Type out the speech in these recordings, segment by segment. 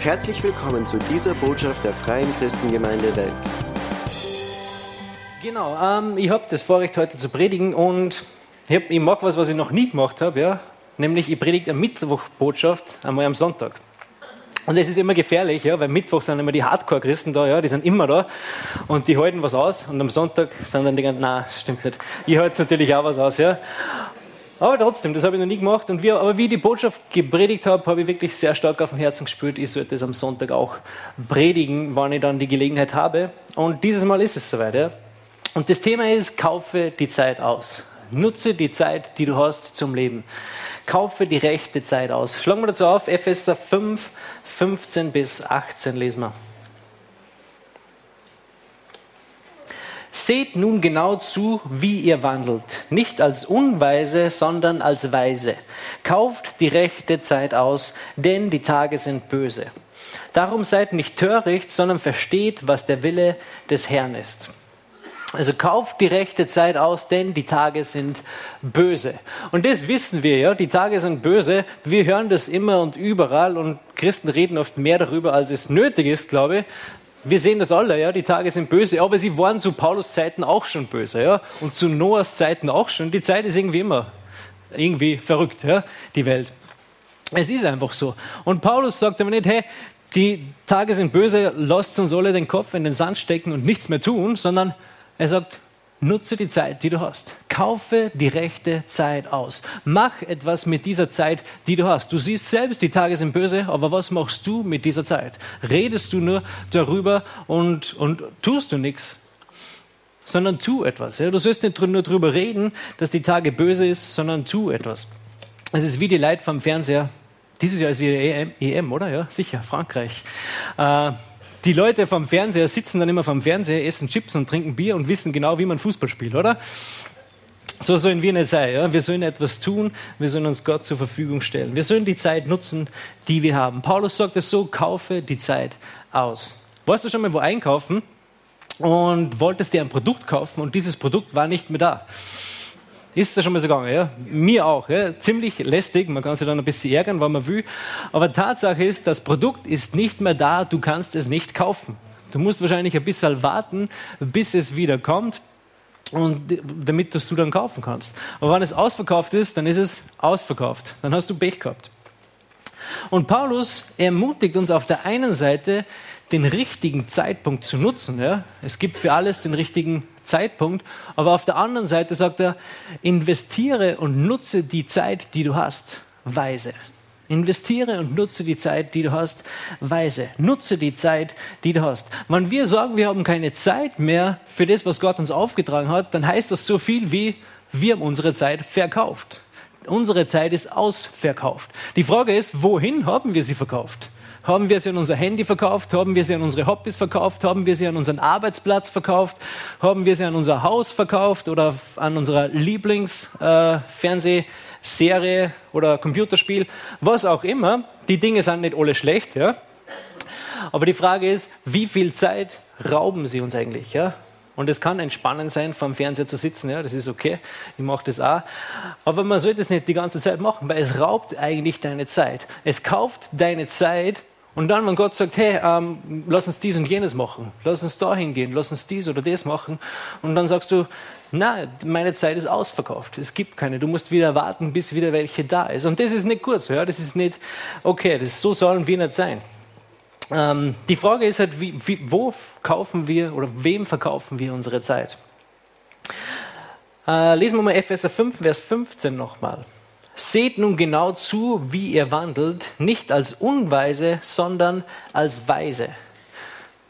Herzlich willkommen zu dieser Botschaft der Freien Christengemeinde Wels. Genau, ähm, ich habe das Vorrecht heute zu predigen und ich, hab, ich mag was, was ich noch nie gemacht habe, ja? nämlich ich predige eine Mittwochbotschaft einmal am Sonntag. Und es ist immer gefährlich, ja, weil Mittwoch sind immer die Hardcore-Christen da, ja, die sind immer da und die halten was aus und am Sonntag sind dann die ganzen, nein, stimmt nicht. Ich halte natürlich auch was aus, ja. Aber trotzdem, das habe ich noch nie gemacht. Und wir, aber wie ich die Botschaft gepredigt habe, habe ich wirklich sehr stark auf dem Herzen gespürt, ich sollte es am Sonntag auch predigen, wann ich dann die Gelegenheit habe. Und dieses Mal ist es soweit. Ja. Und das Thema ist, kaufe die Zeit aus. Nutze die Zeit, die du hast zum Leben. Kaufe die rechte Zeit aus. Schlagen wir dazu auf, Epheser 5, 15 bis 18 lesen wir. Seht nun genau zu, wie ihr wandelt, nicht als Unweise, sondern als Weise. Kauft die rechte Zeit aus, denn die Tage sind böse. Darum seid nicht töricht, sondern versteht, was der Wille des Herrn ist. Also kauft die rechte Zeit aus, denn die Tage sind böse. Und das wissen wir ja, die Tage sind böse. Wir hören das immer und überall und Christen reden oft mehr darüber, als es nötig ist, glaube ich. Wir sehen das alle, ja, die Tage sind böse, aber sie waren zu Paulus Zeiten auch schon böse, ja, und zu Noahs Zeiten auch schon. Die Zeit ist irgendwie immer irgendwie verrückt, ja, die Welt. Es ist einfach so. Und Paulus sagt aber nicht, hey, die Tage sind böse, lasst uns alle den Kopf in den Sand stecken und nichts mehr tun, sondern er sagt, Nutze die Zeit, die du hast. Kaufe die rechte Zeit aus. Mach etwas mit dieser Zeit, die du hast. Du siehst selbst, die Tage sind böse, aber was machst du mit dieser Zeit? Redest du nur darüber und, und tust du nichts? Sondern tu etwas. Ja? Du sollst nicht nur darüber reden, dass die Tage böse ist, sondern tu etwas. Es ist wie die Leute vom Fernseher. Dieses Jahr ist wieder EM, EM oder? Ja, sicher, Frankreich. Äh, die Leute vom Fernseher sitzen dann immer vom Fernseher, essen Chips und trinken Bier und wissen genau, wie man Fußball spielt, oder? So sollen wir nicht sein. Ja? Wir sollen etwas tun, wir sollen uns Gott zur Verfügung stellen. Wir sollen die Zeit nutzen, die wir haben. Paulus sagt es so, kaufe die Zeit aus. Warst du schon mal wo einkaufen und wolltest dir ein Produkt kaufen und dieses Produkt war nicht mehr da? Ist das schon mal so gegangen, ja? Mir auch, ja? Ziemlich lästig, man kann sich dann ein bisschen ärgern, wenn man will. Aber Tatsache ist, das Produkt ist nicht mehr da, du kannst es nicht kaufen. Du musst wahrscheinlich ein bisschen warten, bis es wieder kommt, und damit das du dann kaufen kannst. Aber wenn es ausverkauft ist, dann ist es ausverkauft. Dann hast du Pech gehabt. Und Paulus ermutigt uns auf der einen Seite, den richtigen Zeitpunkt zu nutzen. Ja? Es gibt für alles den richtigen Zeitpunkt. Aber auf der anderen Seite sagt er, investiere und nutze die Zeit, die du hast, weise. Investiere und nutze die Zeit, die du hast, weise. Nutze die Zeit, die du hast. Wenn wir sagen, wir haben keine Zeit mehr für das, was Gott uns aufgetragen hat, dann heißt das so viel wie, wir haben unsere Zeit verkauft. Unsere Zeit ist ausverkauft. Die Frage ist, wohin haben wir sie verkauft? Haben wir sie an unser Handy verkauft? Haben wir sie an unsere Hobbys verkauft? Haben wir sie an unseren Arbeitsplatz verkauft? Haben wir sie an unser Haus verkauft oder an unserer Lieblingsfernsehserie äh, oder Computerspiel? Was auch immer. Die Dinge sind nicht alle schlecht, ja. Aber die Frage ist, wie viel Zeit rauben sie uns eigentlich, ja? Und es kann entspannend sein, vor dem Fernseher zu sitzen, ja, das ist okay, ich mache das auch. Aber man sollte es nicht die ganze Zeit machen, weil es raubt eigentlich deine Zeit. Es kauft deine Zeit und dann, wenn Gott sagt, hey, ähm, lass uns dies und jenes machen, lass uns da hingehen, lass uns dies oder das machen, und dann sagst du, na, meine Zeit ist ausverkauft, es gibt keine, du musst wieder warten, bis wieder welche da ist. Und das ist nicht gut ja, das ist nicht okay, das, so sollen wir nicht sein. Ähm, die Frage ist halt, wie, wie, wo kaufen wir oder wem verkaufen wir unsere Zeit? Äh, lesen wir mal Epheser 5, Vers 15 nochmal. Seht nun genau zu, wie ihr wandelt, nicht als Unweise, sondern als Weise.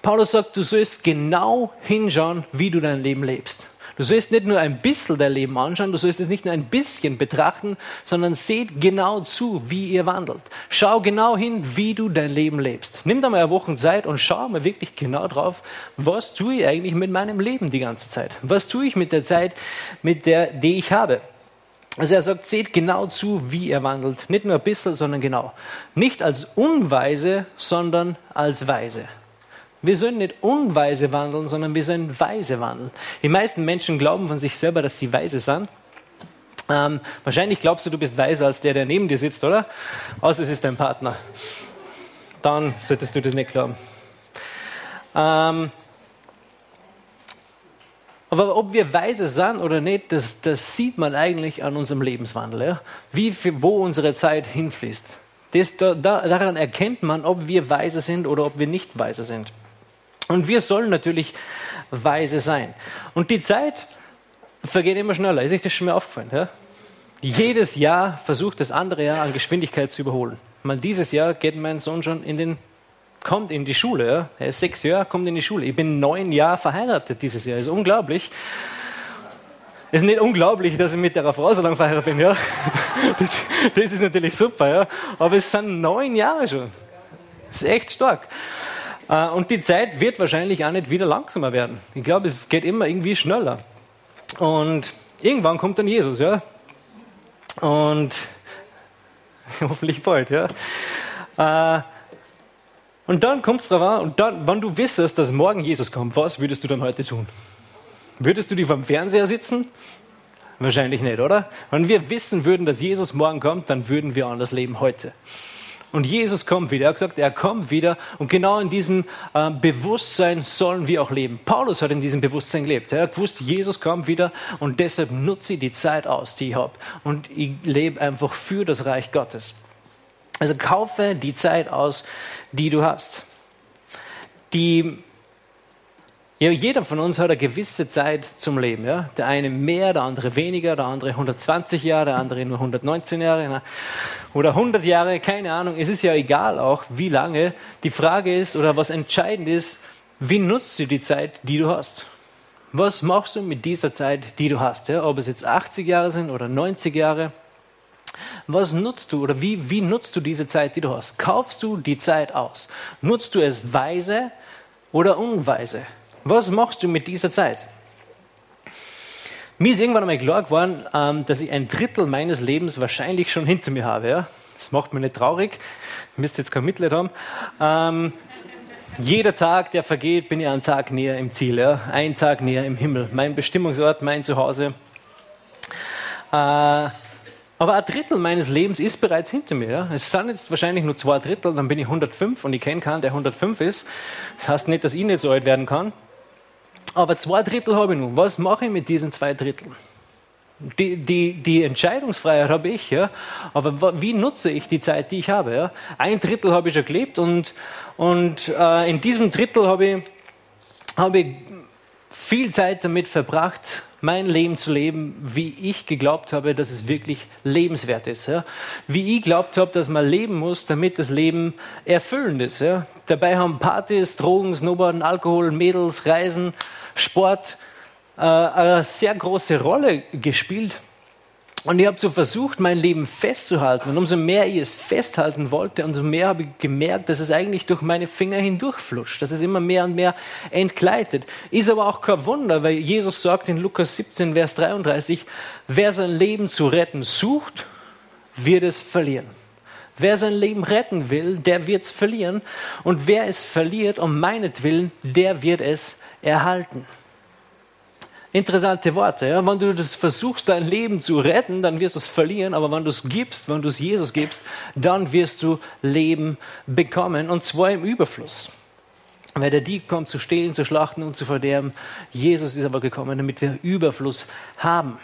Paulus sagt, du sollst genau hinschauen, wie du dein Leben lebst. Du sollst nicht nur ein bisschen dein Leben anschauen, du sollst es nicht nur ein bisschen betrachten, sondern seht genau zu, wie ihr wandelt. Schau genau hin, wie du dein Leben lebst. Nimm da mal eine Woche Zeit und schau mal wirklich genau drauf, was tue ich eigentlich mit meinem Leben die ganze Zeit? Was tue ich mit der Zeit, mit der, die ich habe? Also er sagt, seht genau zu, wie er wandelt. Nicht nur ein bisschen, sondern genau. Nicht als unweise, sondern als weise. Wir sollen nicht unweise wandeln, sondern wir sollen weise wandeln. Die meisten Menschen glauben von sich selber, dass sie weise sind. Ähm, wahrscheinlich glaubst du, du bist weiser als der, der neben dir sitzt, oder? Außer es ist dein Partner. dann solltest du das nicht glauben. Ähm, aber ob wir weise sind oder nicht, das, das sieht man eigentlich an unserem Lebenswandel. Ja? Wie, wo unsere Zeit hinfließt. Das, da, daran erkennt man, ob wir weise sind oder ob wir nicht weise sind. Und wir sollen natürlich weise sein. Und die Zeit vergeht immer schneller. Ist euch das schon mal aufgefallen? Ja? Jedes Jahr versucht das andere Jahr an Geschwindigkeit zu überholen. Man, dieses Jahr geht mein Sohn schon in den kommt in die Schule. Ja? Er ist sechs Jahre, kommt in die Schule. Ich bin neun Jahre verheiratet dieses Jahr. Ist unglaublich. Es ist nicht unglaublich, dass ich mit der Frau so lange verheiratet bin. Ja? Das, das ist natürlich super. Ja? Aber es sind neun Jahre schon. Das ist echt stark. Äh, und die Zeit wird wahrscheinlich auch nicht wieder langsamer werden. Ich glaube, es geht immer irgendwie schneller. Und irgendwann kommt dann Jesus, ja. Und hoffentlich bald, ja. Und dann kommt es darauf an, und dann, wenn du wissest, dass morgen Jesus kommt, was würdest du dann heute tun? Würdest du die vom Fernseher sitzen? Wahrscheinlich nicht, oder? Wenn wir wissen würden, dass Jesus morgen kommt, dann würden wir anders leben heute. Und Jesus kommt wieder. Er hat gesagt, er kommt wieder. Und genau in diesem äh, Bewusstsein sollen wir auch leben. Paulus hat in diesem Bewusstsein gelebt. Er hat gewusst, Jesus kommt wieder. Und deshalb nutze ich die Zeit aus, die ich habe. Und ich lebe einfach für das Reich Gottes. Also kaufe die Zeit aus, die du hast. Die, ja, jeder von uns hat eine gewisse Zeit zum Leben. Ja? Der eine mehr, der andere weniger, der andere 120 Jahre, der andere nur 119 Jahre oder 100 Jahre, keine Ahnung. Es ist ja egal auch, wie lange. Die Frage ist, oder was entscheidend ist, wie nutzt du die Zeit, die du hast? Was machst du mit dieser Zeit, die du hast? Ja? Ob es jetzt 80 Jahre sind oder 90 Jahre. Was nutzt du oder wie, wie nutzt du diese Zeit, die du hast? Kaufst du die Zeit aus? Nutzt du es weise oder unweise? Was machst du mit dieser Zeit? Mir ist irgendwann einmal klar geworden, ähm, dass ich ein Drittel meines Lebens wahrscheinlich schon hinter mir habe. Das macht mich nicht traurig. Ihr müsst jetzt kein Mitleid haben. Ähm, jeder Tag, der vergeht, bin ich einen Tag näher im Ziel. Ja? Ein Tag näher im Himmel. Mein Bestimmungsort, mein Zuhause. Äh, aber ein Drittel meines Lebens ist bereits hinter mir. Ja? Es sind jetzt wahrscheinlich nur zwei Drittel, dann bin ich 105 und ich kenne keinen, der 105 ist. Das heißt nicht, dass ich nicht so alt werden kann. Aber zwei Drittel habe ich nun. Was mache ich mit diesen zwei Dritteln? Die, die, die Entscheidungsfreiheit habe ich, ja. Aber wie nutze ich die Zeit, die ich habe? Ja? Ein Drittel habe ich schon gelebt und, und äh, in diesem Drittel habe ich, habe ich viel Zeit damit verbracht, mein Leben zu leben, wie ich geglaubt habe, dass es wirklich lebenswert ist. Ja? Wie ich glaubt habe, dass man leben muss, damit das Leben erfüllend ist. Ja? Dabei haben Partys, Drogen, Snowboarden, Alkohol, Mädels, Reisen, Sport äh, eine sehr große Rolle gespielt. Und ich habe so versucht, mein Leben festzuhalten. Und umso mehr ich es festhalten wollte, umso mehr habe ich gemerkt, dass es eigentlich durch meine Finger hindurchflutscht, dass es immer mehr und mehr entgleitet. Ist aber auch kein Wunder, weil Jesus sagt in Lukas 17, Vers 33, wer sein Leben zu retten sucht, wird es verlieren. Wer sein Leben retten will, der wird es verlieren. Und wer es verliert um meinetwillen, der wird es erhalten. Interessante Worte. Ja? Wenn du das versuchst, dein Leben zu retten, dann wirst du es verlieren. Aber wenn du es gibst, wenn du es Jesus gibst, dann wirst du Leben bekommen. Und zwar im Überfluss. Weil der Dieb kommt zu stehlen, zu schlachten und zu verderben. Jesus ist aber gekommen, damit wir Überfluss haben.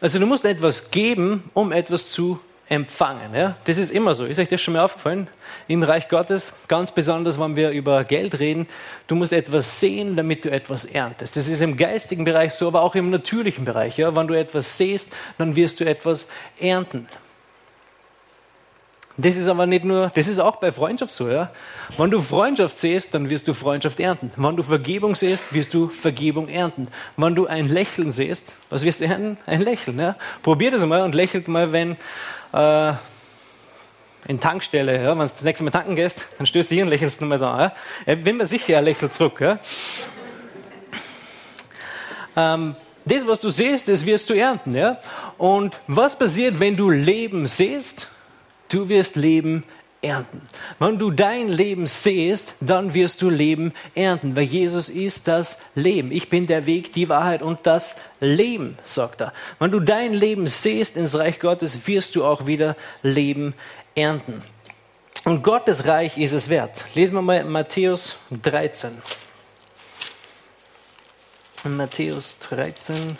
Also du musst etwas geben, um etwas zu empfangen. Ja? Das ist immer so. Ist euch das schon mal aufgefallen? Im Reich Gottes, ganz besonders, wenn wir über Geld reden, du musst etwas sehen, damit du etwas erntest. Das ist im geistigen Bereich so, aber auch im natürlichen Bereich. Ja? Wenn du etwas siehst, dann wirst du etwas ernten. Das ist aber nicht nur, das ist auch bei Freundschaft so, ja. Wenn du Freundschaft siehst, dann wirst du Freundschaft ernten. Wenn du Vergebung siehst, wirst du Vergebung ernten. Wenn du ein Lächeln siehst, was wirst du ernten? Ein Lächeln, ja. Probier das mal und lächelt mal, wenn äh, in Tankstelle, ja, wenn du das nächste Mal tanken gehst, dann stößt du hier und lächelst du mal so an. Ja. Bin mir sicher, er lächelt zurück. Ja. Ähm, das, was du siehst, das wirst du ernten. Ja? Und was passiert, wenn du Leben siehst? Du wirst Leben ernten. Wenn du dein Leben siehst, dann wirst du Leben ernten, weil Jesus ist das Leben. Ich bin der Weg, die Wahrheit und das Leben, sagt er. Wenn du dein Leben siehst ins Reich Gottes, wirst du auch wieder Leben ernten. Und Gottes Reich ist es wert. Lesen wir mal Matthäus 13. Matthäus 13,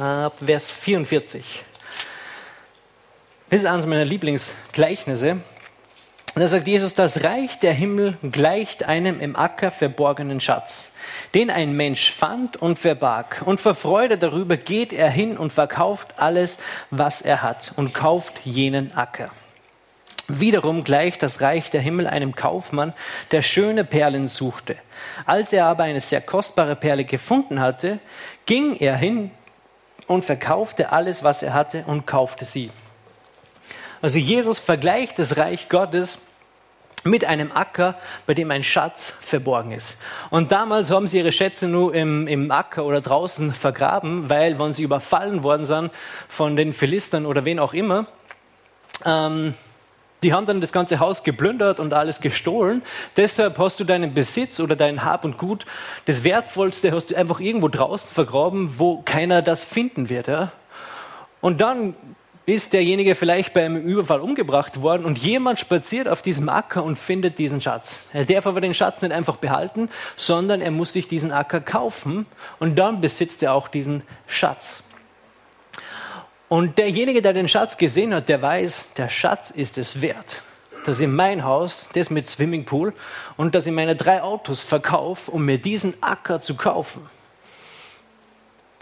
ab Vers 44. Das ist eines meiner Lieblingsgleichnisse. Da sagt Jesus, das Reich der Himmel gleicht einem im Acker verborgenen Schatz, den ein Mensch fand und verbarg. Und vor Freude darüber geht er hin und verkauft alles, was er hat und kauft jenen Acker. Wiederum gleicht das Reich der Himmel einem Kaufmann, der schöne Perlen suchte. Als er aber eine sehr kostbare Perle gefunden hatte, ging er hin und verkaufte alles, was er hatte und kaufte sie. Also Jesus vergleicht das Reich Gottes mit einem Acker, bei dem ein Schatz verborgen ist. Und damals haben sie ihre Schätze nur im, im Acker oder draußen vergraben, weil, wenn sie überfallen worden sind von den Philistern oder wen auch immer, ähm, die haben dann das ganze Haus geplündert und alles gestohlen. Deshalb hast du deinen Besitz oder dein Hab und Gut, das Wertvollste hast du einfach irgendwo draußen vergraben, wo keiner das finden wird. Ja? Und dann ist derjenige vielleicht beim Überfall umgebracht worden und jemand spaziert auf diesem Acker und findet diesen Schatz. Er darf aber den Schatz nicht einfach behalten, sondern er muss sich diesen Acker kaufen und dann besitzt er auch diesen Schatz. Und derjenige, der den Schatz gesehen hat, der weiß, der Schatz ist es wert, dass ich mein Haus, das mit Swimmingpool, und dass ich meine drei Autos verkaufe, um mir diesen Acker zu kaufen.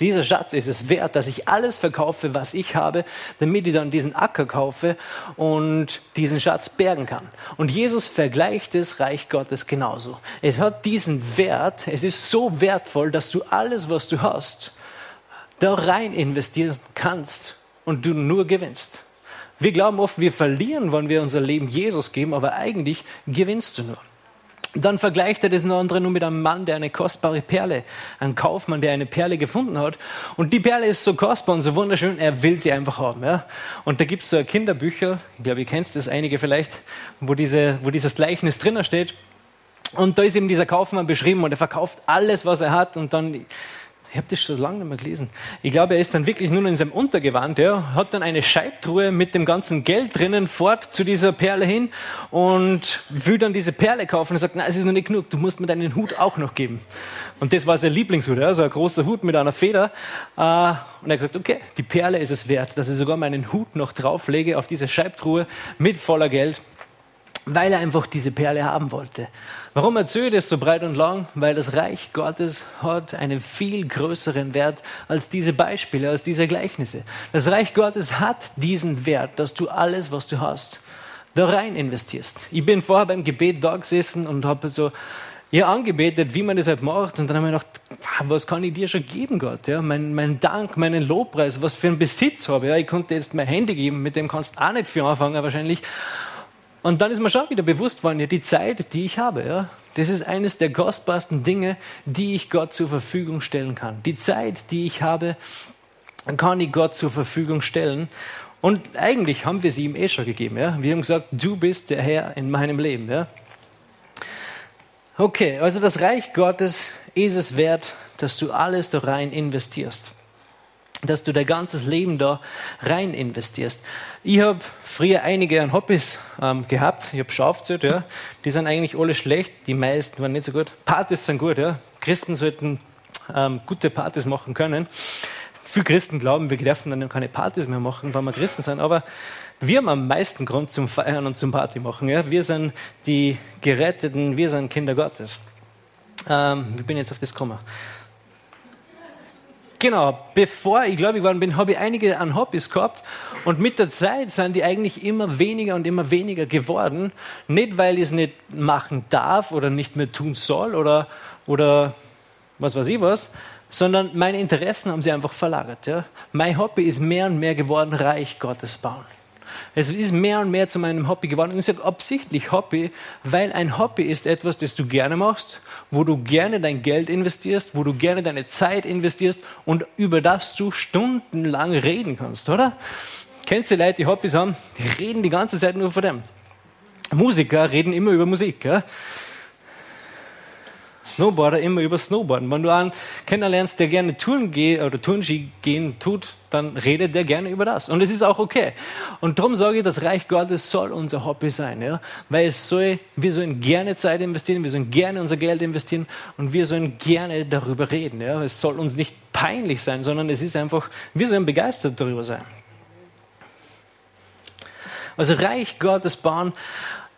Dieser Schatz ist es wert, dass ich alles verkaufe, was ich habe, damit ich dann diesen Acker kaufe und diesen Schatz bergen kann. Und Jesus vergleicht das Reich Gottes genauso. Es hat diesen Wert, es ist so wertvoll, dass du alles, was du hast, da rein investieren kannst und du nur gewinnst. Wir glauben oft, wir verlieren, wenn wir unser Leben Jesus geben, aber eigentlich gewinnst du nur. Dann vergleicht er das andere nur mit einem Mann, der eine kostbare Perle, ein Kaufmann, der eine Perle gefunden hat. Und die Perle ist so kostbar und so wunderschön, er will sie einfach haben. Ja? Und da gibt es so Kinderbücher, ich glaube, ihr kennt das einige vielleicht, wo, diese, wo dieses Gleichnis drinnen steht. Und da ist eben dieser Kaufmann beschrieben und er verkauft alles, was er hat und dann ich habe das schon lange nicht mehr gelesen. Ich glaube, er ist dann wirklich nur in seinem Untergewand, ja, hat dann eine Scheibtruhe mit dem ganzen Geld drinnen fort zu dieser Perle hin und will dann diese Perle kaufen und sagt, nein, es ist noch nicht genug, du musst mir deinen Hut auch noch geben. Und das war sein Lieblingshut, ja, so ein großer Hut mit einer Feder. Äh, und er hat gesagt, okay, die Perle ist es wert, dass ich sogar meinen Hut noch drauflege auf diese Scheibtruhe mit voller Geld weil er einfach diese Perle haben wollte. Warum erzähle ich das so breit und lang? Weil das Reich Gottes hat einen viel größeren Wert als diese Beispiele, als diese Gleichnisse. Das Reich Gottes hat diesen Wert, dass du alles, was du hast, da rein investierst. Ich bin vorher beim Gebet da gesessen und habe so ja, angebetet, wie man das halt macht. Und dann habe ich gedacht, was kann ich dir schon geben, Gott? Ja, mein, mein Dank, meinen Lobpreis, was für einen Besitz habe. Ja, ich konnte jetzt mein Handy geben, mit dem kannst du auch nicht viel anfangen wahrscheinlich. Und dann ist mir schon wieder bewusst worden, ja, die Zeit, die ich habe, ja, das ist eines der kostbarsten Dinge, die ich Gott zur Verfügung stellen kann. Die Zeit, die ich habe, kann ich Gott zur Verfügung stellen. Und eigentlich haben wir sie ihm eh schon gegeben. Ja? Wir haben gesagt, du bist der Herr in meinem Leben. Ja? Okay, also das Reich Gottes ist es wert, dass du alles da rein investierst dass du dein ganzes Leben da rein investierst. Ich habe früher einige an Hobbys ähm, gehabt. Ich habe schon aufgezählt, ja. Die sind eigentlich alle schlecht. Die meisten waren nicht so gut. Partys sind gut, ja. Christen sollten ähm, gute Partys machen können. Viele Christen glauben, wir dürfen dann keine Partys mehr machen, weil wir Christen sind. Aber wir haben am meisten Grund zum Feiern und zum Party machen. Ja. Wir sind die Geretteten, wir sind Kinder Gottes. Ähm, ich bin jetzt auf das gekommen? Genau, bevor ich glaube, gläubig bin, habe ich einige an Hobbys gehabt und mit der Zeit sind die eigentlich immer weniger und immer weniger geworden. Nicht, weil ich es nicht machen darf oder nicht mehr tun soll oder, oder was weiß ich was, sondern meine Interessen haben sie einfach verlagert. Ja? Mein Hobby ist mehr und mehr geworden, Reich Gottes bauen. Es ist mehr und mehr zu meinem Hobby geworden. Und ich sage absichtlich Hobby, weil ein Hobby ist etwas, das du gerne machst, wo du gerne dein Geld investierst, wo du gerne deine Zeit investierst und über das du stundenlang reden kannst, oder? Kennst du Leute, die Hobbys haben? Die reden die ganze Zeit nur von dem. Musiker reden immer über Musik. Ja? Snowboarder immer über Snowboarden. Wenn du einen kennenlernst, der gerne Touren geht oder Turnski gehen tut, dann redet der gerne über das. Und es ist auch okay. Und darum sage ich, das Reich Gottes soll unser Hobby sein, ja? weil es soll, wir sollen gerne Zeit investieren, wir sollen gerne unser Geld investieren und wir sollen gerne darüber reden. Ja? Es soll uns nicht peinlich sein, sondern es ist einfach, wir sollen begeistert darüber sein. Also Reich Gottes bauen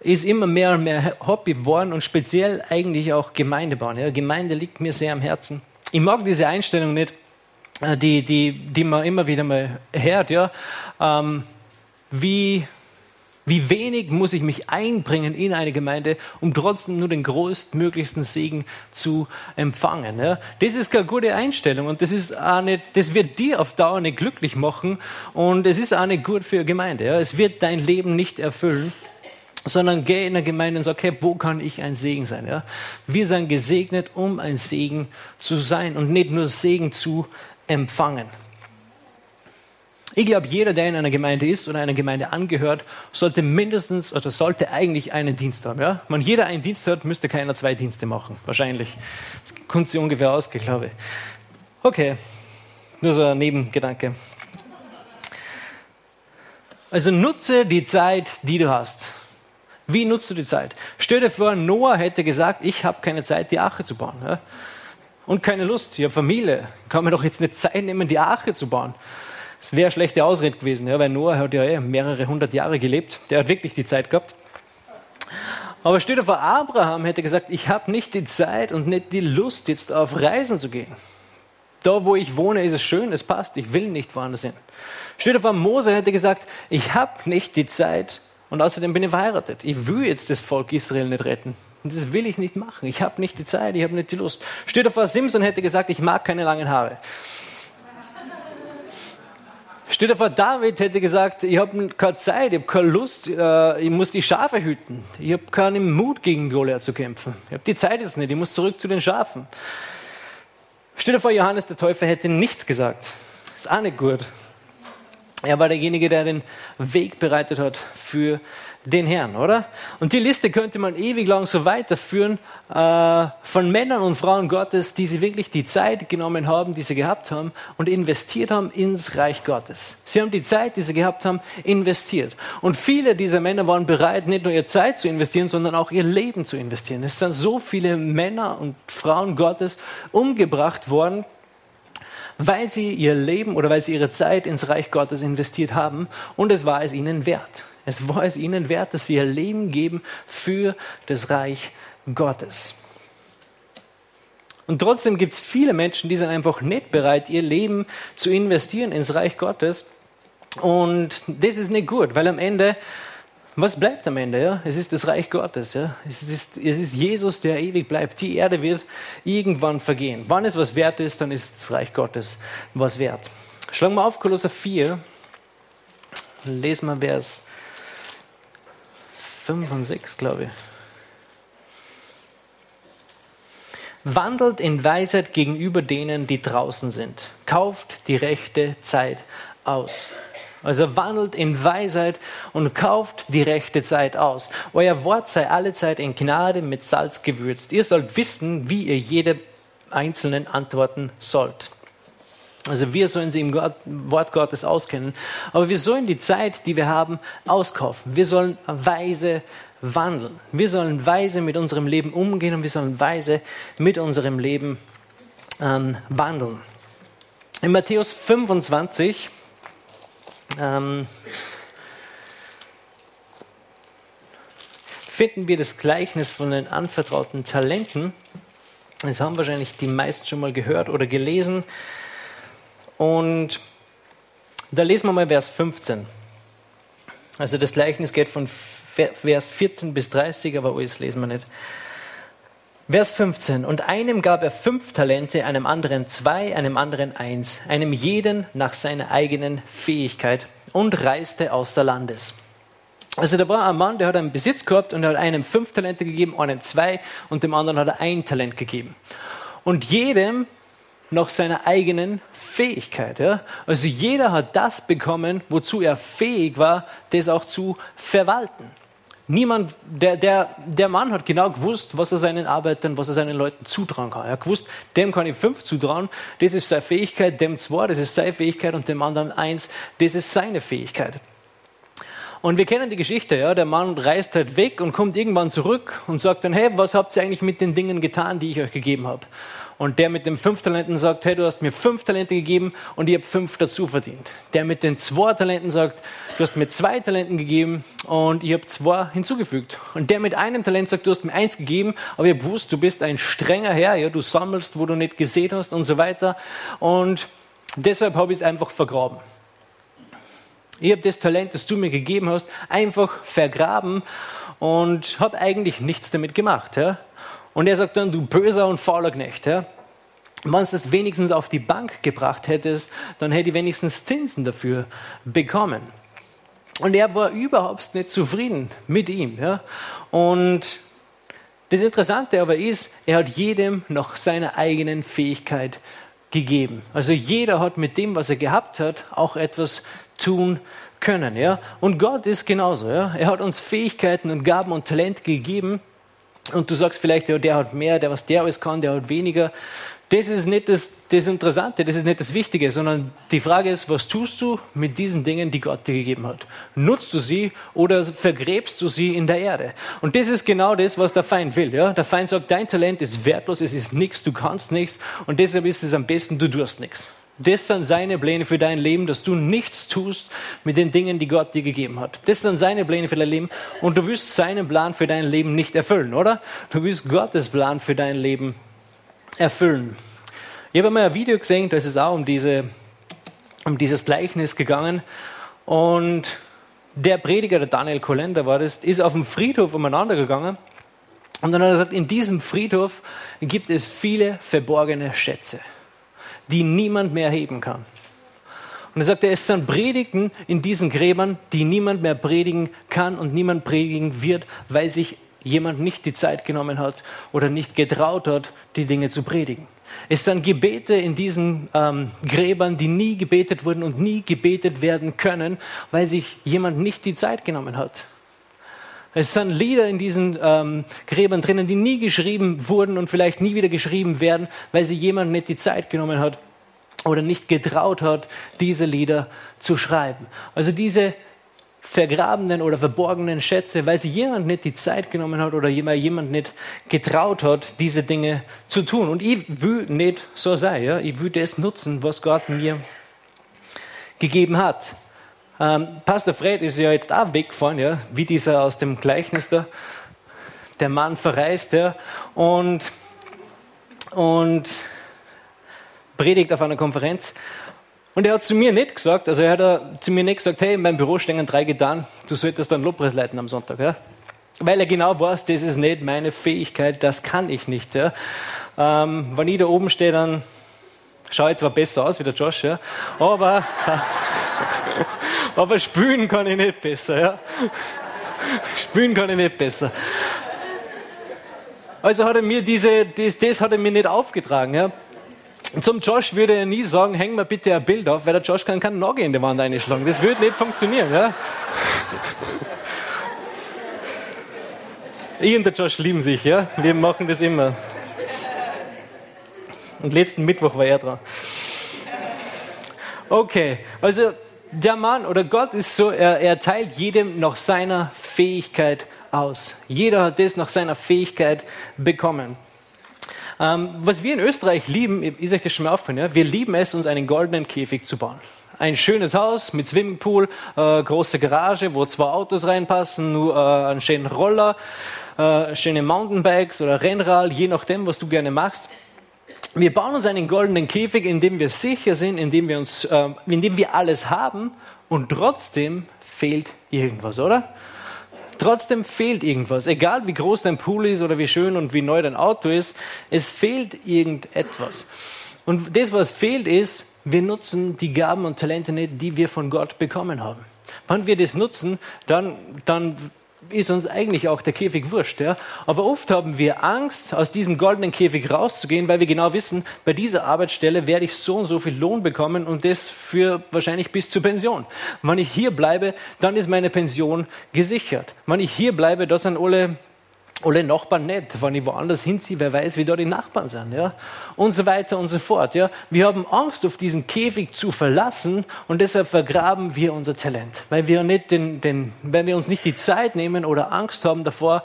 ist immer mehr und mehr Hobby geworden und speziell eigentlich auch Gemeinde bauen. Ja, Gemeinde liegt mir sehr am Herzen. Ich mag diese Einstellung nicht, äh, die, die, die man immer wieder mal hört. Ja, ähm, wie, wie wenig muss ich mich einbringen in eine Gemeinde, um trotzdem nur den größtmöglichsten Segen zu empfangen? Ja? Das ist keine gute Einstellung und das, ist auch nicht, das wird dir auf Dauer nicht glücklich machen und es ist auch nicht gut für Gemeinde. Ja? Es wird dein Leben nicht erfüllen sondern geh in der Gemeinde und sag, okay, wo kann ich ein Segen sein? Ja? Wir sind gesegnet, um ein Segen zu sein und nicht nur Segen zu empfangen. Ich glaube, jeder, der in einer Gemeinde ist oder einer Gemeinde angehört, sollte mindestens oder sollte eigentlich einen Dienst haben. Ja? Wenn jeder einen Dienst hat, müsste keiner zwei Dienste machen. Wahrscheinlich. Das kommt sich ungefähr aus, glaube ich. Okay, nur so ein Nebengedanke. Also nutze die Zeit, die du hast. Wie nutzt du die Zeit? Stell dir vor, Noah hätte gesagt, ich habe keine Zeit, die Arche zu bauen. Und keine Lust, ich habe Familie. Kann mir doch jetzt nicht Zeit nehmen, die Arche zu bauen. Das wäre eine schlechte Ausrede gewesen, weil Noah hat ja eh mehrere hundert Jahre gelebt. Der hat wirklich die Zeit gehabt. Aber stell dir vor, Abraham hätte gesagt, ich habe nicht die Zeit und nicht die Lust, jetzt auf Reisen zu gehen. Da, wo ich wohne, ist es schön, es passt, ich will nicht woanders hin. Stell dir vor, Mose hätte gesagt, ich habe nicht die Zeit, und außerdem bin ich verheiratet. Ich will jetzt das Volk Israel nicht retten. Und das will ich nicht machen. Ich habe nicht die Zeit, ich habe nicht die Lust. Steht vor, Simpson hätte gesagt, ich mag keine langen Haare. Steht vor, David hätte gesagt, ich habe keine Zeit, ich habe keine Lust, äh, ich muss die Schafe hüten. Ich habe keinen Mut, gegen Goliath zu kämpfen. Ich habe die Zeit jetzt nicht, ich muss zurück zu den Schafen. Steht vor, Johannes der Täufer hätte nichts gesagt. Ist auch nicht gut. Er war derjenige, der den Weg bereitet hat für den Herrn, oder? Und die Liste könnte man ewig lang so weiterführen äh, von Männern und Frauen Gottes, die sie wirklich die Zeit genommen haben, die sie gehabt haben und investiert haben ins Reich Gottes. Sie haben die Zeit, die sie gehabt haben, investiert. Und viele dieser Männer waren bereit, nicht nur ihre Zeit zu investieren, sondern auch ihr Leben zu investieren. Es sind so viele Männer und Frauen Gottes umgebracht worden, weil sie ihr Leben oder weil sie ihre Zeit ins Reich Gottes investiert haben und es war es ihnen wert. Es war es ihnen wert, dass sie ihr Leben geben für das Reich Gottes. Und trotzdem gibt es viele Menschen, die sind einfach nicht bereit, ihr Leben zu investieren ins Reich Gottes. Und das ist nicht gut, weil am Ende was bleibt am Ende? Ja? Es ist das Reich Gottes. Ja? Es, ist, es ist Jesus, der ewig bleibt. Die Erde wird irgendwann vergehen. Wann es was wert ist, dann ist das Reich Gottes was wert. Schlagen wir auf Kolosser 4. Lesen wir Vers 5 und 6, glaube ich. Wandelt in Weisheit gegenüber denen, die draußen sind. Kauft die rechte Zeit aus. Also wandelt in Weisheit und kauft die rechte Zeit aus. Euer Wort sei alle Zeit in Gnade mit Salz gewürzt. Ihr sollt wissen, wie ihr jede einzelnen antworten sollt. Also wir sollen sie im Wort Gottes auskennen. Aber wir sollen die Zeit, die wir haben, auskaufen. Wir sollen weise wandeln. Wir sollen weise mit unserem Leben umgehen und wir sollen weise mit unserem Leben ähm, wandeln. In Matthäus 25, ähm, finden wir das Gleichnis von den anvertrauten Talenten. Das haben wahrscheinlich die meisten schon mal gehört oder gelesen. Und da lesen wir mal Vers 15. Also das Gleichnis geht von Vers 14 bis 30, aber alles lesen wir nicht. Vers 15. Und einem gab er fünf Talente, einem anderen zwei, einem anderen eins, einem jeden nach seiner eigenen Fähigkeit und reiste außer Landes. Also da war ein Mann, der hat einen Besitz gehabt und er hat einem fünf Talente gegeben, einem zwei und dem anderen hat er ein Talent gegeben. Und jedem nach seiner eigenen Fähigkeit. Ja? Also jeder hat das bekommen, wozu er fähig war, das auch zu verwalten. Niemand, der, der, der Mann hat genau gewusst, was er seinen Arbeitern, was er seinen Leuten zutrauen kann. Er hat gewusst, dem kann ich fünf zutrauen, das ist seine Fähigkeit, dem zwei, das ist seine Fähigkeit und dem anderen eins, das ist seine Fähigkeit. Und wir kennen die Geschichte, ja, der Mann reist halt weg und kommt irgendwann zurück und sagt dann, hey, was habt ihr eigentlich mit den Dingen getan, die ich euch gegeben habe? Und der mit den fünf Talenten sagt, hey, du hast mir fünf Talente gegeben und ich habe fünf dazu verdient. Der mit den zwei Talenten sagt, du hast mir zwei Talenten gegeben und ich habe zwei hinzugefügt. Und der mit einem Talent sagt, du hast mir eins gegeben, aber ich gewusst, du bist ein strenger Herr, ja, du sammelst, wo du nicht gesehen hast und so weiter. Und deshalb habe ich es einfach vergraben. Ich habe das Talent, das du mir gegeben hast, einfach vergraben und habe eigentlich nichts damit gemacht. Ja? Und er sagt dann, du böser und fauler Knecht. Ja? Wenn du es wenigstens auf die Bank gebracht hättest, dann hätte ich wenigstens Zinsen dafür bekommen. Und er war überhaupt nicht zufrieden mit ihm. Ja? Und das Interessante aber ist, er hat jedem nach seiner eigenen Fähigkeit gegeben. Also jeder hat mit dem, was er gehabt hat, auch etwas tun können. Ja? Und Gott ist genauso. Ja? Er hat uns Fähigkeiten und Gaben und Talent gegeben, und du sagst vielleicht, ja, der hat mehr, der was der alles kann, der hat weniger. Das ist nicht das, das Interessante, das ist nicht das Wichtige, sondern die Frage ist, was tust du mit diesen Dingen, die Gott dir gegeben hat? Nutzt du sie oder vergräbst du sie in der Erde? Und das ist genau das, was der Feind will. Ja? Der Feind sagt, dein Talent ist wertlos, es ist nichts, du kannst nichts und deshalb ist es am besten, du tust nichts. Das sind seine Pläne für dein Leben, dass du nichts tust mit den Dingen, die Gott dir gegeben hat. Das sind seine Pläne für dein Leben und du wirst seinen Plan für dein Leben nicht erfüllen, oder? Du wirst Gottes Plan für dein Leben erfüllen. Ich habe mal ein Video gesehen, da ist es auch um, diese, um dieses Gleichnis gegangen und der Prediger, der Daniel Kolender war das, ist auf dem Friedhof umeinander gegangen und dann hat er gesagt, in diesem Friedhof gibt es viele verborgene Schätze die niemand mehr heben kann. Und er sagt, es sind Predigten in diesen Gräbern, die niemand mehr predigen kann und niemand predigen wird, weil sich jemand nicht die Zeit genommen hat oder nicht getraut hat, die Dinge zu predigen. Es sind Gebete in diesen ähm, Gräbern, die nie gebetet wurden und nie gebetet werden können, weil sich jemand nicht die Zeit genommen hat. Es sind Lieder in diesen ähm, Gräbern drinnen, die nie geschrieben wurden und vielleicht nie wieder geschrieben werden, weil sie jemand nicht die Zeit genommen hat oder nicht getraut hat, diese Lieder zu schreiben. Also diese vergrabenen oder verborgenen Schätze, weil sie jemand nicht die Zeit genommen hat oder jemand nicht getraut hat, diese Dinge zu tun. Und ich will nicht so sein. Ja? Ich will das nutzen, was Gott mir gegeben hat. Ähm, Pastor Fred ist ja jetzt auch weggefahren, ja, wie dieser aus dem Gleichnis da. Der Mann verreist, ja, und, und predigt auf einer Konferenz. Und er hat zu mir nicht gesagt, also er hat zu mir nicht gesagt, hey, in meinem Büro stehen drei Gitarren, du solltest dann Lobpreis leiten am Sonntag. Ja? Weil er genau weiß, das ist nicht meine Fähigkeit, das kann ich nicht. Ja? Ähm, wenn ich da oben stehe, dann schaue ich zwar besser aus wie der Josh, ja? aber Aber spülen kann ich nicht besser, ja. Spülen kann ich nicht besser. Also hat er mir diese, das, das hat er mir nicht aufgetragen, ja. Zum Josh würde er nie sagen, häng mir bitte ein Bild auf, weil der Josh kann keinen Nagel in die Wand einschlagen. Das würde nicht funktionieren, ja. Ich und der Josh lieben sich, ja. Wir machen das immer. Und letzten Mittwoch war er dran. Okay, also der Mann oder Gott ist so, er, er teilt jedem nach seiner Fähigkeit aus. Jeder hat das nach seiner Fähigkeit bekommen. Ähm, was wir in Österreich lieben, ist euch das schon mal aufgefallen, ja? wir lieben es, uns einen goldenen Käfig zu bauen. Ein schönes Haus mit Swimmingpool, äh, große Garage, wo zwei Autos reinpassen, nur äh, einen schönen Roller, äh, schöne Mountainbikes oder Rennrad, je nachdem, was du gerne machst. Wir bauen uns einen goldenen Käfig, in dem wir sicher sind, in dem wir, uns, äh, in dem wir alles haben und trotzdem fehlt irgendwas, oder? Trotzdem fehlt irgendwas. Egal wie groß dein Pool ist oder wie schön und wie neu dein Auto ist, es fehlt irgendetwas. Und das, was fehlt, ist, wir nutzen die Gaben und Talente nicht, die wir von Gott bekommen haben. Wenn wir das nutzen, dann, dann ist uns eigentlich auch der Käfig wurscht. Ja? Aber oft haben wir Angst, aus diesem goldenen Käfig rauszugehen, weil wir genau wissen, bei dieser Arbeitsstelle werde ich so und so viel Lohn bekommen und das für wahrscheinlich bis zur Pension. Wenn ich hier bleibe, dann ist meine Pension gesichert. Wenn ich hier bleibe, da sind alle alle Nachbarn nicht. Wenn ich woanders hinziehe, wer weiß, wie da die Nachbarn sind. Ja? Und so weiter und so fort. Ja? Wir haben Angst, auf diesen Käfig zu verlassen und deshalb vergraben wir unser Talent. Weil wir, nicht den, den, weil wir uns nicht die Zeit nehmen oder Angst haben davor,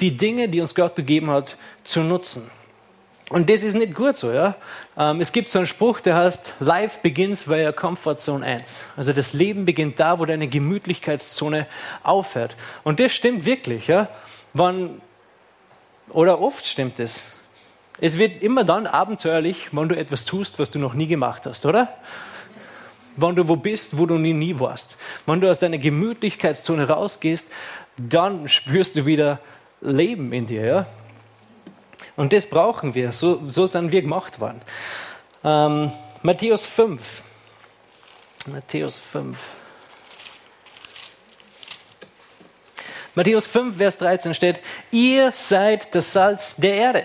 die Dinge, die uns Gott gegeben hat, zu nutzen. Und das ist nicht gut so. Ja? Ähm, es gibt so einen Spruch, der heißt, Life begins where your comfort zone ends. Also das Leben beginnt da, wo deine Gemütlichkeitszone aufhört. Und das stimmt wirklich. Ja? Wann, oder oft stimmt es. Es wird immer dann abenteuerlich, wenn du etwas tust, was du noch nie gemacht hast, oder? Wenn du wo bist, wo du nie, nie warst. Wenn du aus deiner Gemütlichkeitszone rausgehst, dann spürst du wieder Leben in dir. Ja? Und das brauchen wir. So, so sind wir gemacht worden. Ähm, Matthäus 5. Matthäus 5. Matthäus 5, Vers 13 steht, ihr seid das Salz der Erde.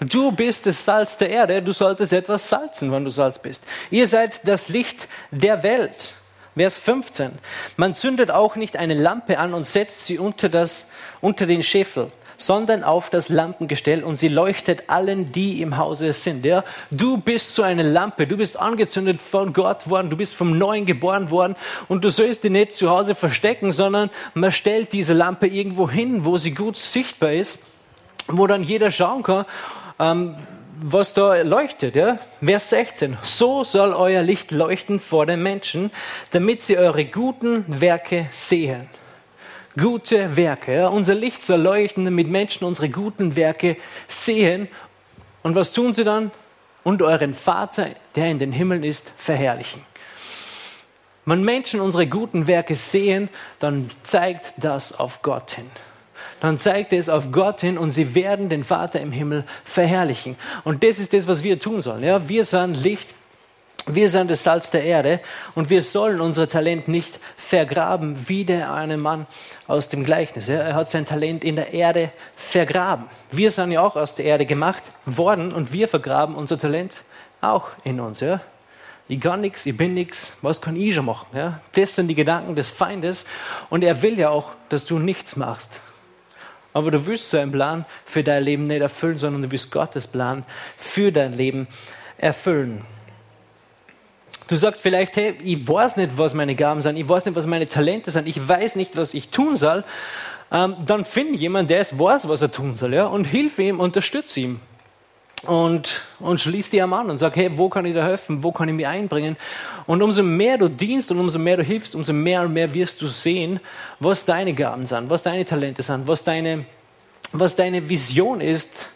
Du bist das Salz der Erde, du solltest etwas salzen, wenn du Salz bist. Ihr seid das Licht der Welt. Vers 15. Man zündet auch nicht eine Lampe an und setzt sie unter, das, unter den Schäfel, sondern auf das Lampengestell und sie leuchtet allen, die im Hause sind. Ja? Du bist so eine Lampe, du bist angezündet von Gott worden, du bist vom Neuen geboren worden und du sollst die nicht zu Hause verstecken, sondern man stellt diese Lampe irgendwo hin, wo sie gut sichtbar ist, wo dann jeder schauen kann, ähm, was da leuchtet. Ja? Vers 16. So soll euer Licht leuchten vor den Menschen, damit sie eure guten Werke sehen gute Werke. Unser Licht soll leuchten, damit Menschen unsere guten Werke sehen. Und was tun sie dann? Und euren Vater, der in den Himmeln ist, verherrlichen. Wenn Menschen unsere guten Werke sehen, dann zeigt das auf Gott hin. Dann zeigt es auf Gott hin und sie werden den Vater im Himmel verherrlichen. Und das ist das, was wir tun sollen. Ja? Wir sind Licht wir sind das Salz der Erde und wir sollen unser Talent nicht vergraben, wie der eine Mann aus dem Gleichnis. Er hat sein Talent in der Erde vergraben. Wir sind ja auch aus der Erde gemacht worden und wir vergraben unser Talent auch in uns. Ja? Ich kann nichts, ich bin nichts, was kann ich schon machen? Ja? Das sind die Gedanken des Feindes und er will ja auch, dass du nichts machst. Aber du willst seinen Plan für dein Leben nicht erfüllen, sondern du willst Gottes Plan für dein Leben erfüllen. Du sagst vielleicht, hey, ich weiß nicht, was meine Gaben sind, ich weiß nicht, was meine Talente sind, ich weiß nicht, was ich tun soll. Ähm, dann find jemand, der es weiß, was er tun soll, ja, und hilf ihm, unterstütze ihm. Und, und schließ dir am an und sag, hey, wo kann ich dir helfen, wo kann ich mich einbringen? Und umso mehr du dienst und umso mehr du hilfst, umso mehr und mehr wirst du sehen, was deine Gaben sind, was deine Talente sind, was deine, was deine Vision ist,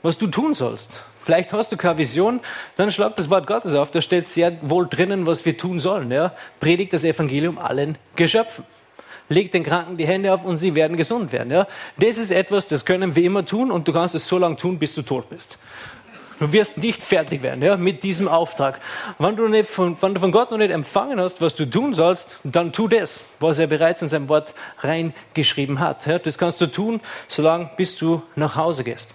was du tun sollst. Vielleicht hast du keine Vision, dann schlag das Wort Gottes auf. Da steht sehr wohl drinnen, was wir tun sollen. Ja? Predigt das Evangelium allen Geschöpfen. Leg den Kranken die Hände auf und sie werden gesund werden. Ja? Das ist etwas, das können wir immer tun und du kannst es so lange tun, bis du tot bist. Du wirst nicht fertig werden ja, mit diesem Auftrag. Wenn du, nicht von, wenn du von Gott noch nicht empfangen hast, was du tun sollst, dann tu das, was er bereits in seinem Wort reingeschrieben hat. Ja. Das kannst du tun, solange bis du nach Hause gehst.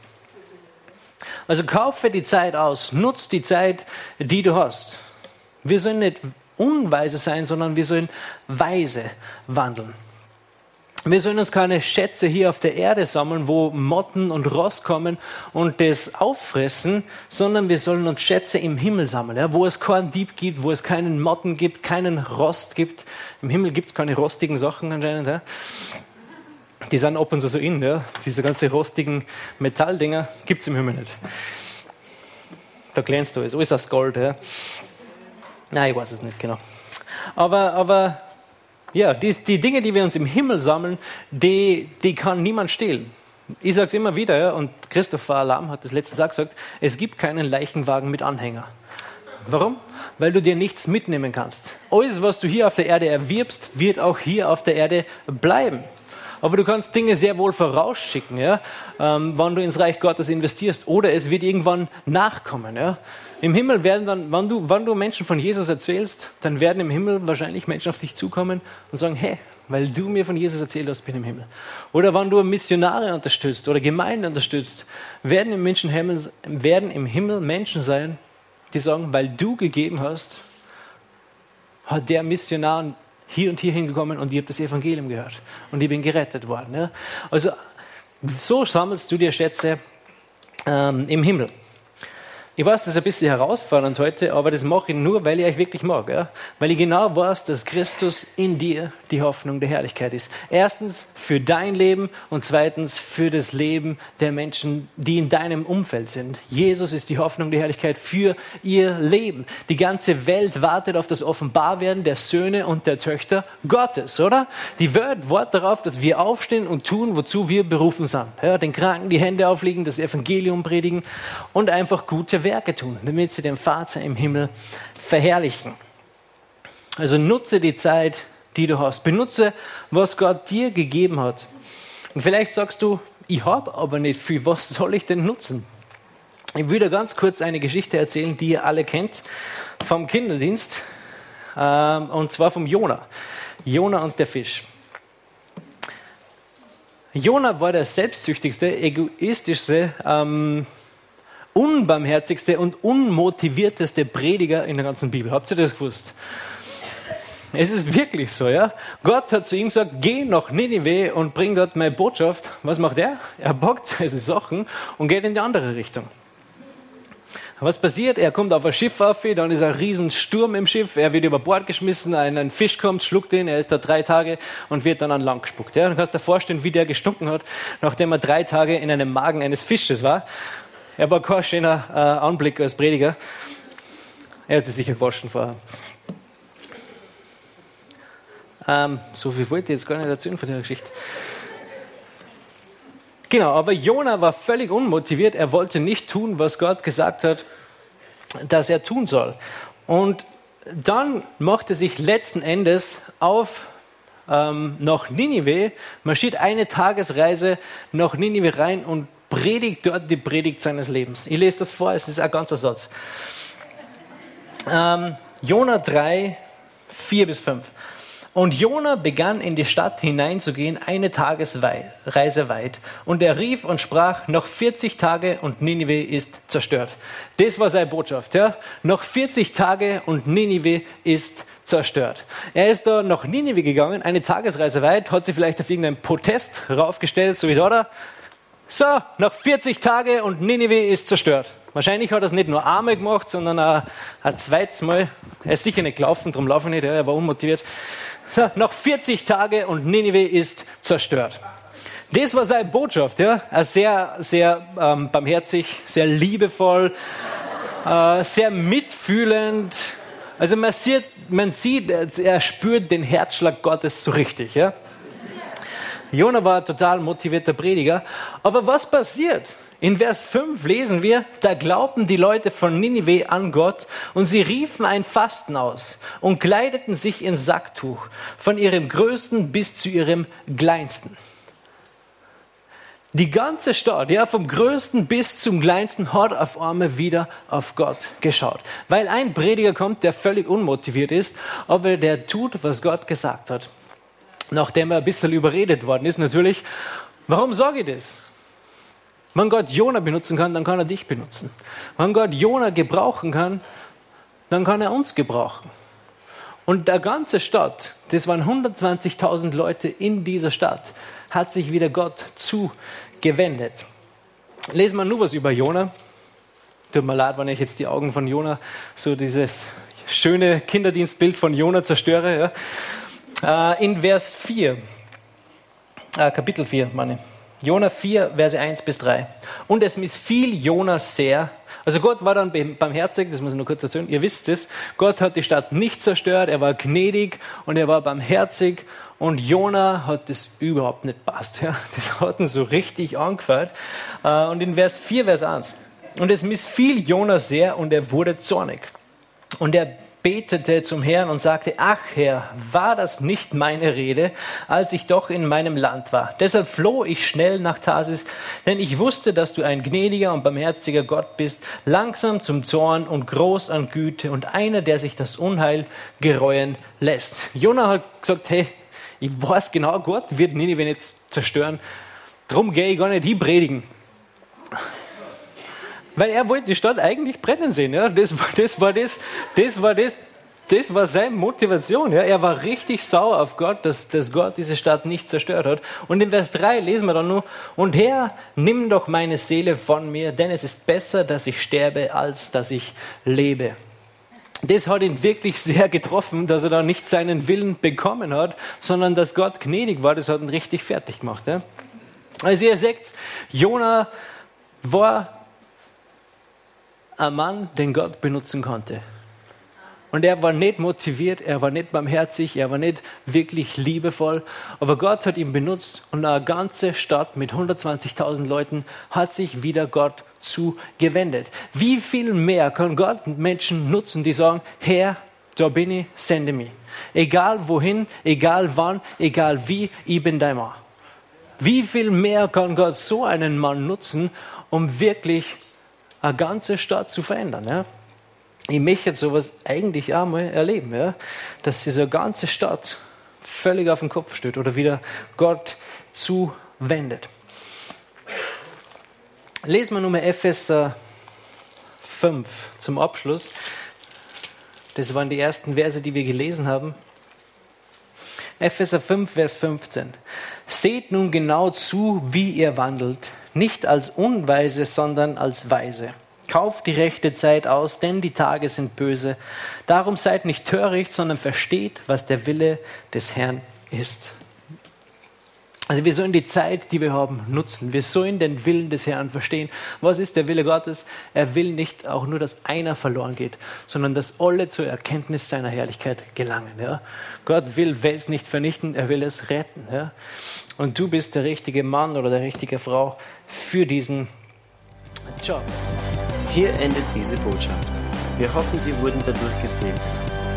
Also kaufe die Zeit aus, nutz die Zeit, die du hast. Wir sollen nicht unweise sein, sondern wir sollen weise wandeln. Wir sollen uns keine Schätze hier auf der Erde sammeln, wo Motten und Rost kommen und das auffressen, sondern wir sollen uns Schätze im Himmel sammeln, ja, wo es keinen Dieb gibt, wo es keinen Motten gibt, keinen Rost gibt. Im Himmel gibt es keine rostigen Sachen anscheinend. Ja. Die sind ab und zu so in, ja. Diese ganzen rostigen Metalldinger gibt es im Himmel nicht. Da glänzt alles, alles aus Gold, ja. Nein, ich weiß es nicht genau. Aber, aber ja, die, die Dinge, die wir uns im Himmel sammeln, die, die kann niemand stehlen. Ich sage es immer wieder, ja, und Christopher Alarm hat das letzte Tag gesagt, es gibt keinen Leichenwagen mit Anhänger. Warum? Weil du dir nichts mitnehmen kannst. Alles, was du hier auf der Erde erwirbst, wird auch hier auf der Erde bleiben. Aber du kannst Dinge sehr wohl vorausschicken, ja, ähm, wann du ins Reich Gottes investierst. Oder es wird irgendwann nachkommen. Ja. Im Himmel werden dann, wenn du, wenn du Menschen von Jesus erzählst, dann werden im Himmel wahrscheinlich Menschen auf dich zukommen und sagen, hey, weil du mir von Jesus erzählt hast, bin ich im Himmel. Oder wenn du Missionare unterstützt oder Gemeinden unterstützt, werden im, Menschen, werden im Himmel Menschen sein, die sagen, weil du gegeben hast, hat der Missionar hier und hier hingekommen und ich habe das Evangelium gehört und ich bin gerettet worden. Ja? Also so sammelst du dir Schätze ähm, im Himmel. Ich weiß, das ist ein bisschen herausfordernd heute, aber das mache ich nur, weil ich euch wirklich mag. Ja? Weil ich genau weiß, dass Christus in dir die Hoffnung der Herrlichkeit ist. Erstens für dein Leben und zweitens für das Leben der Menschen, die in deinem Umfeld sind. Jesus ist die Hoffnung der Herrlichkeit für ihr Leben. Die ganze Welt wartet auf das Offenbarwerden der Söhne und der Töchter Gottes, oder? Die Welt wartet darauf, dass wir aufstehen und tun, wozu wir berufen sind. Ja, den Kranken die Hände auflegen, das Evangelium predigen und einfach gute Werke tun, damit sie den Vater im Himmel verherrlichen. Also nutze die Zeit, die du hast. Benutze, was Gott dir gegeben hat. Und vielleicht sagst du, ich habe aber nicht viel, was soll ich denn nutzen? Ich will dir ganz kurz eine Geschichte erzählen, die ihr alle kennt, vom Kinderdienst, ähm, und zwar vom Jona. Jona und der Fisch. Jona war der selbstsüchtigste, egoistischste, ähm, unbarmherzigste und unmotivierteste Prediger in der ganzen Bibel. Habt ihr das gewusst? Es ist wirklich so, ja. Gott hat zu ihm gesagt, geh nach Ninive und bring dort meine Botschaft. Was macht er? Er packt seine Sachen und geht in die andere Richtung. Was passiert? Er kommt auf ein Schiff auf, dann ist ein Riesensturm im Schiff, er wird über Bord geschmissen, ein, Fisch kommt, schluckt ihn, er ist da drei Tage und wird dann an Land gespuckt. Ja? Du kannst dir vorstellen, wie der gestunken hat, nachdem er drei Tage in einem Magen eines Fisches war. Er war kein schöner äh, Anblick als Prediger. Er hat sich sicher gewaschen vorher. Ähm, so viel wollte ich jetzt gar nicht erzählen von der Geschichte. Genau, aber Jona war völlig unmotiviert. Er wollte nicht tun, was Gott gesagt hat, dass er tun soll. Und dann machte sich letzten Endes auf ähm, nach Ninive, marschiert eine Tagesreise nach Ninive rein und predigt dort die Predigt seines Lebens. Ich lese das vor, es ist ein ganzer Satz. Ähm, Jona 3, 4 bis 5. Und Jona begann in die Stadt hineinzugehen, eine Tagesreise weit. Und er rief und sprach, noch 40 Tage und Ninive ist zerstört. Das war seine Botschaft. Ja? Noch 40 Tage und Ninive ist zerstört. Er ist da nach Ninive gegangen, eine Tagesreise weit, hat sich vielleicht auf irgendeinen Protest raufgestellt, so wie da, so, nach 40 Tagen und Ninive ist zerstört. Wahrscheinlich hat er es nicht nur einmal gemacht, sondern auch ein zweites Mal. Er ist sicher nicht gelaufen, darum laufe ich nicht, er war unmotiviert. So, nach 40 Tagen und Ninive ist zerstört. Das war seine Botschaft, ja. Sehr, sehr ähm, barmherzig, sehr liebevoll, äh, sehr mitfühlend. Also man sieht, man sieht, er spürt den Herzschlag Gottes so richtig, ja. Jona war total motivierter Prediger. Aber was passiert? In Vers 5 lesen wir, da glaubten die Leute von Ninive an Gott und sie riefen ein Fasten aus und kleideten sich in Sacktuch, von ihrem größten bis zu ihrem kleinsten. Die ganze Stadt, ja, vom größten bis zum kleinsten, hat auf einmal wieder auf Gott geschaut. Weil ein Prediger kommt, der völlig unmotiviert ist, aber der tut, was Gott gesagt hat nachdem er ein bisschen überredet worden ist, natürlich, warum sage ich das? Wenn Gott Jona benutzen kann, dann kann er dich benutzen. Wenn Gott Jona gebrauchen kann, dann kann er uns gebrauchen. Und der ganze Stadt, das waren 120.000 Leute in dieser Stadt, hat sich wieder Gott zugewendet. Lesen wir nur was über Jona. Tut mir leid, wenn ich jetzt die Augen von Jona, so dieses schöne Kinderdienstbild von Jona zerstöre. Ja. Äh, in Vers 4, äh, Kapitel 4, meine Jona 4, Verse 1 bis 3. Und es missfiel Jona sehr. Also Gott war dann barmherzig, das muss ich nur kurz erzählen. Ihr wisst es. Gott hat die Stadt nicht zerstört, er war gnädig und er war barmherzig. Und Jona hat das überhaupt nicht passt. Ja. Das hat ihn so richtig angefällt. Äh, und in Vers 4, Vers 1. Und es missfiel Jona sehr und er wurde zornig. Und er betete zum Herrn und sagte, ach Herr, war das nicht meine Rede, als ich doch in meinem Land war. Deshalb floh ich schnell nach Tarsis, denn ich wusste, dass du ein gnädiger und barmherziger Gott bist, langsam zum Zorn und groß an Güte und einer, der sich das Unheil gereuen lässt. Jonah hat gesagt, hey, ich weiß genau, Gott wird Ninive nicht zerstören, drum gehe ich gar nicht hin predigen. Weil er wollte die Stadt eigentlich brennen sehen. Ja? Das, das war das, das war das, das war seine Motivation. Ja? Er war richtig sauer auf Gott, dass, dass Gott diese Stadt nicht zerstört hat. Und in Vers 3 lesen wir dann nur, und Herr, nimm doch meine Seele von mir, denn es ist besser, dass ich sterbe, als dass ich lebe. Das hat ihn wirklich sehr getroffen, dass er da nicht seinen Willen bekommen hat, sondern dass Gott gnädig war. Das hat ihn richtig fertig gemacht. Ja? Also ihr seht, Jona war ein Mann, den Gott benutzen konnte. Und er war nicht motiviert, er war nicht barmherzig, er war nicht wirklich liebevoll. Aber Gott hat ihn benutzt und eine ganze Stadt mit 120.000 Leuten hat sich wieder Gott zugewendet. Wie viel mehr kann Gott Menschen nutzen, die sagen, Herr, da bin ich, sende mich. Egal wohin, egal wann, egal wie, ich bin dein Mann. Wie viel mehr kann Gott so einen Mann nutzen, um wirklich eine ganze Stadt zu verändern. Ja? Ich möchte sowas eigentlich auch mal erleben, ja? dass diese ganze Stadt völlig auf den Kopf steht oder wieder Gott zuwendet. Lesen wir Nummer Epheser 5 zum Abschluss. Das waren die ersten Verse, die wir gelesen haben. Epheser 5, Vers 15. Seht nun genau zu, wie ihr wandelt, nicht als Unweise, sondern als Weise. Kauft die rechte Zeit aus, denn die Tage sind böse. Darum seid nicht töricht, sondern versteht, was der Wille des Herrn ist. Also wir sollen die Zeit, die wir haben, nutzen. Wir sollen den Willen des Herrn verstehen. Was ist der Wille Gottes? Er will nicht auch nur, dass einer verloren geht, sondern dass alle zur Erkenntnis seiner Herrlichkeit gelangen. Ja? Gott will Welt nicht vernichten, er will es retten. Ja? Und du bist der richtige Mann oder der richtige Frau für diesen Job. Hier endet diese Botschaft. Wir hoffen, Sie wurden dadurch gesegnet.